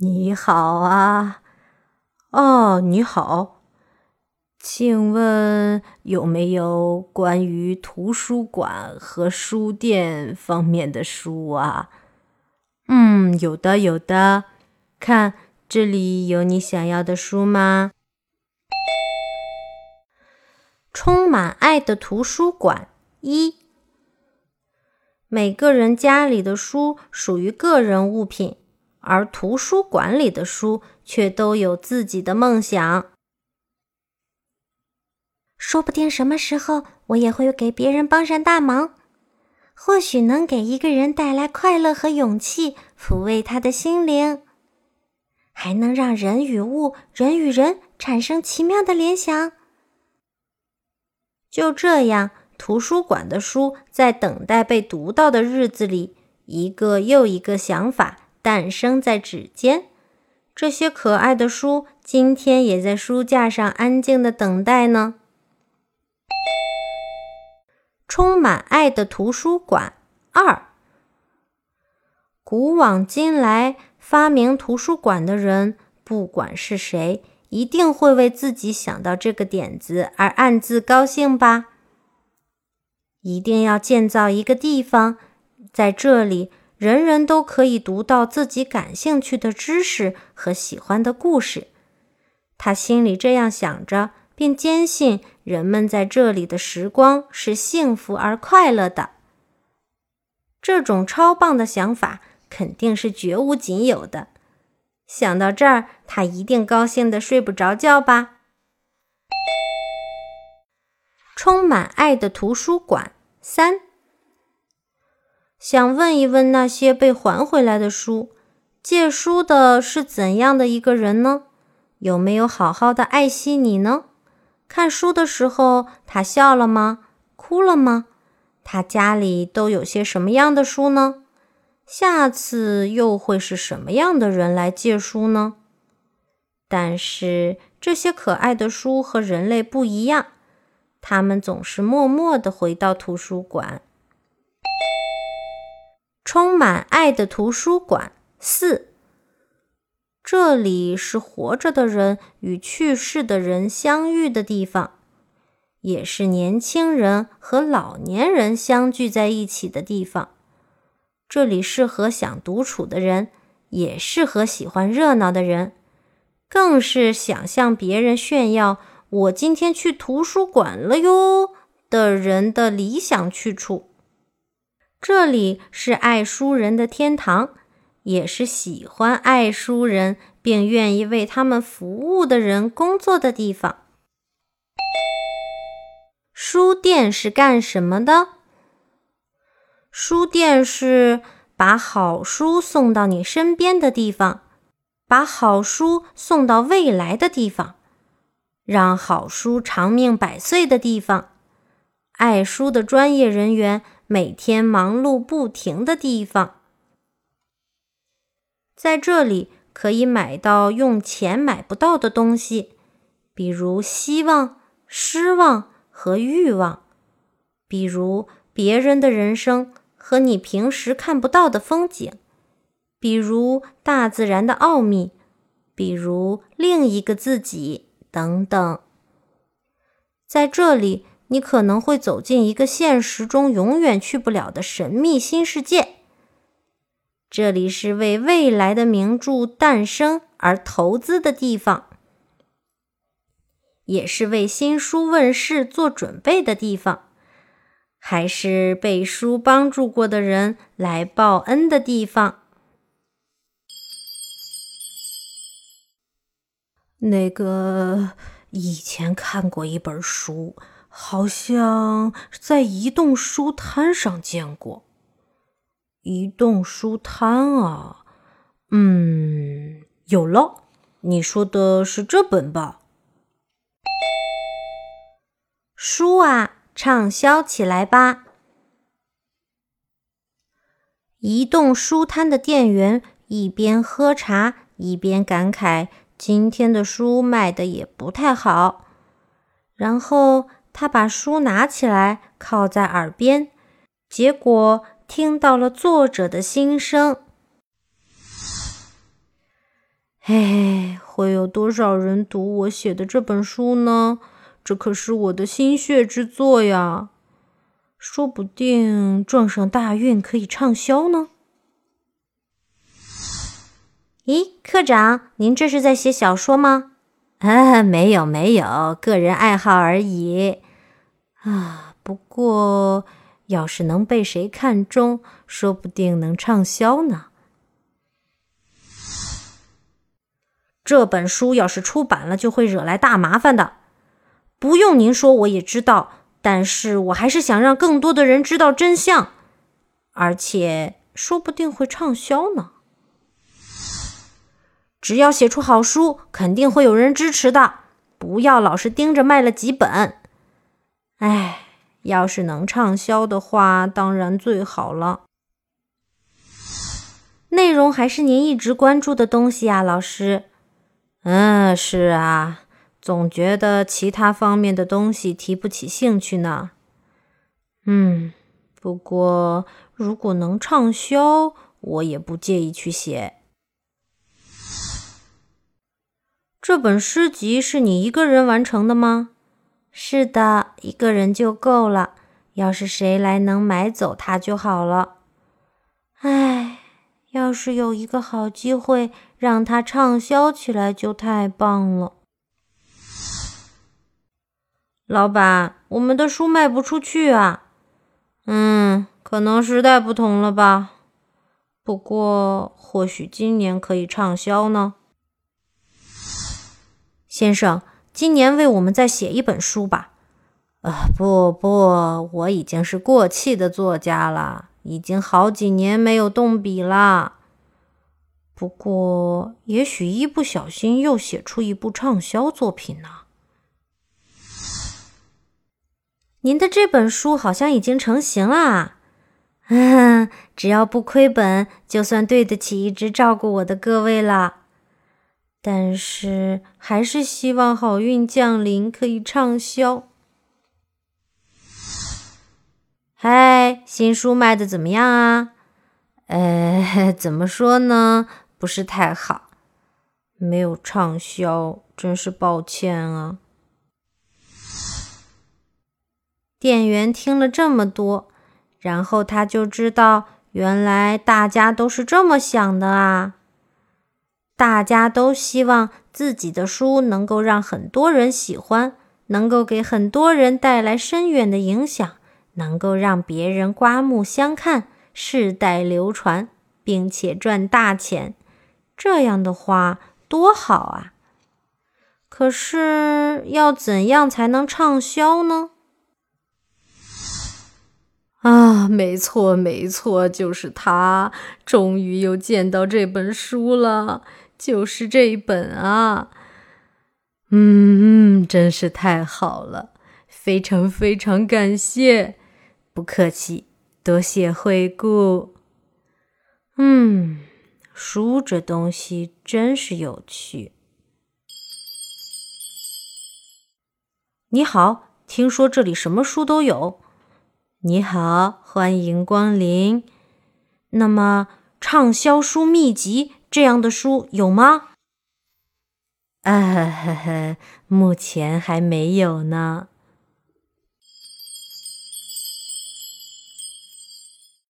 你好啊，哦，你好，请问有没有关于图书馆和书店方面的书啊？嗯，有的，有的。看，这里有你想要的书吗？充满爱的图书馆一，每个人家里的书属于个人物品。而图书馆里的书却都有自己的梦想。说不定什么时候我也会给别人帮上大忙，或许能给一个人带来快乐和勇气，抚慰他的心灵，还能让人与物、人与人产生奇妙的联想。就这样，图书馆的书在等待被读到的日子里，一个又一个想法。诞生在指尖，这些可爱的书今天也在书架上安静的等待呢。充满爱的图书馆二，古往今来发明图书馆的人，不管是谁，一定会为自己想到这个点子而暗自高兴吧？一定要建造一个地方，在这里。人人都可以读到自己感兴趣的知识和喜欢的故事。他心里这样想着，并坚信人们在这里的时光是幸福而快乐的。这种超棒的想法肯定是绝无仅有的。想到这儿，他一定高兴得睡不着觉吧？充满爱的图书馆三。想问一问那些被还回来的书，借书的是怎样的一个人呢？有没有好好的爱惜你呢？看书的时候，他笑了吗？哭了吗？他家里都有些什么样的书呢？下次又会是什么样的人来借书呢？但是这些可爱的书和人类不一样，他们总是默默地回到图书馆。充满爱的图书馆四，这里是活着的人与去世的人相遇的地方，也是年轻人和老年人相聚在一起的地方。这里适合想独处的人，也适合喜欢热闹的人，更是想向别人炫耀“我今天去图书馆了哟”的人的理想去处。这里是爱书人的天堂，也是喜欢爱书人并愿意为他们服务的人工作的地方。书店是干什么的？书店是把好书送到你身边的地方，把好书送到未来的地方，让好书长命百岁的地方。爱书的专业人员。每天忙碌不停的地方，在这里可以买到用钱买不到的东西，比如希望、失望和欲望，比如别人的人生和你平时看不到的风景，比如大自然的奥秘，比如另一个自己等等，在这里。你可能会走进一个现实中永远去不了的神秘新世界。这里是为未来的名著诞生而投资的地方，也是为新书问世做准备的地方，还是被书帮助过的人来报恩的地方。那个以前看过一本书。好像在移动书摊上见过。移动书摊啊，嗯，有了，你说的是这本吧？书啊，畅销起来吧！移动书摊的店员一边喝茶，一边感慨：今天的书卖的也不太好。然后。他把书拿起来，靠在耳边，结果听到了作者的心声。哎，会有多少人读我写的这本书呢？这可是我的心血之作呀！说不定撞上大运可以畅销呢。咦，科长，您这是在写小说吗？啊，没有没有，个人爱好而已。啊，不过要是能被谁看中，说不定能畅销呢。这本书要是出版了，就会惹来大麻烦的。不用您说，我也知道。但是我还是想让更多的人知道真相，而且说不定会畅销呢。只要写出好书，肯定会有人支持的。不要老是盯着卖了几本。哎，要是能畅销的话，当然最好了。内容还是您一直关注的东西呀，老师。嗯，是啊。总觉得其他方面的东西提不起兴趣呢。嗯，不过如果能畅销，我也不介意去写。这本诗集是你一个人完成的吗？是的，一个人就够了。要是谁来能买走它就好了。唉，要是有一个好机会让它畅销起来，就太棒了。老板，我们的书卖不出去啊。嗯，可能时代不同了吧。不过，或许今年可以畅销呢。先生，今年为我们再写一本书吧。啊，不不，我已经是过气的作家了，已经好几年没有动笔了。不过，也许一不小心又写出一部畅销作品呢。您的这本书好像已经成型了，嗯，只要不亏本，就算对得起一直照顾我的各位了。但是还是希望好运降临，可以畅销。嗨，新书卖的怎么样啊？呃，怎么说呢？不是太好，没有畅销，真是抱歉啊。店员听了这么多，然后他就知道，原来大家都是这么想的啊！大家都希望自己的书能够让很多人喜欢，能够给很多人带来深远的影响，能够让别人刮目相看、世代流传，并且赚大钱。这样的话多好啊！可是要怎样才能畅销呢？啊，没错，没错，就是他！终于又见到这本书了，就是这一本啊！嗯，真是太好了，非常非常感谢，不客气，多谢惠顾。嗯，书这东西真是有趣。你好，听说这里什么书都有。你好，欢迎光临。那么，畅销书秘籍这样的书有吗？啊，目前还没有呢。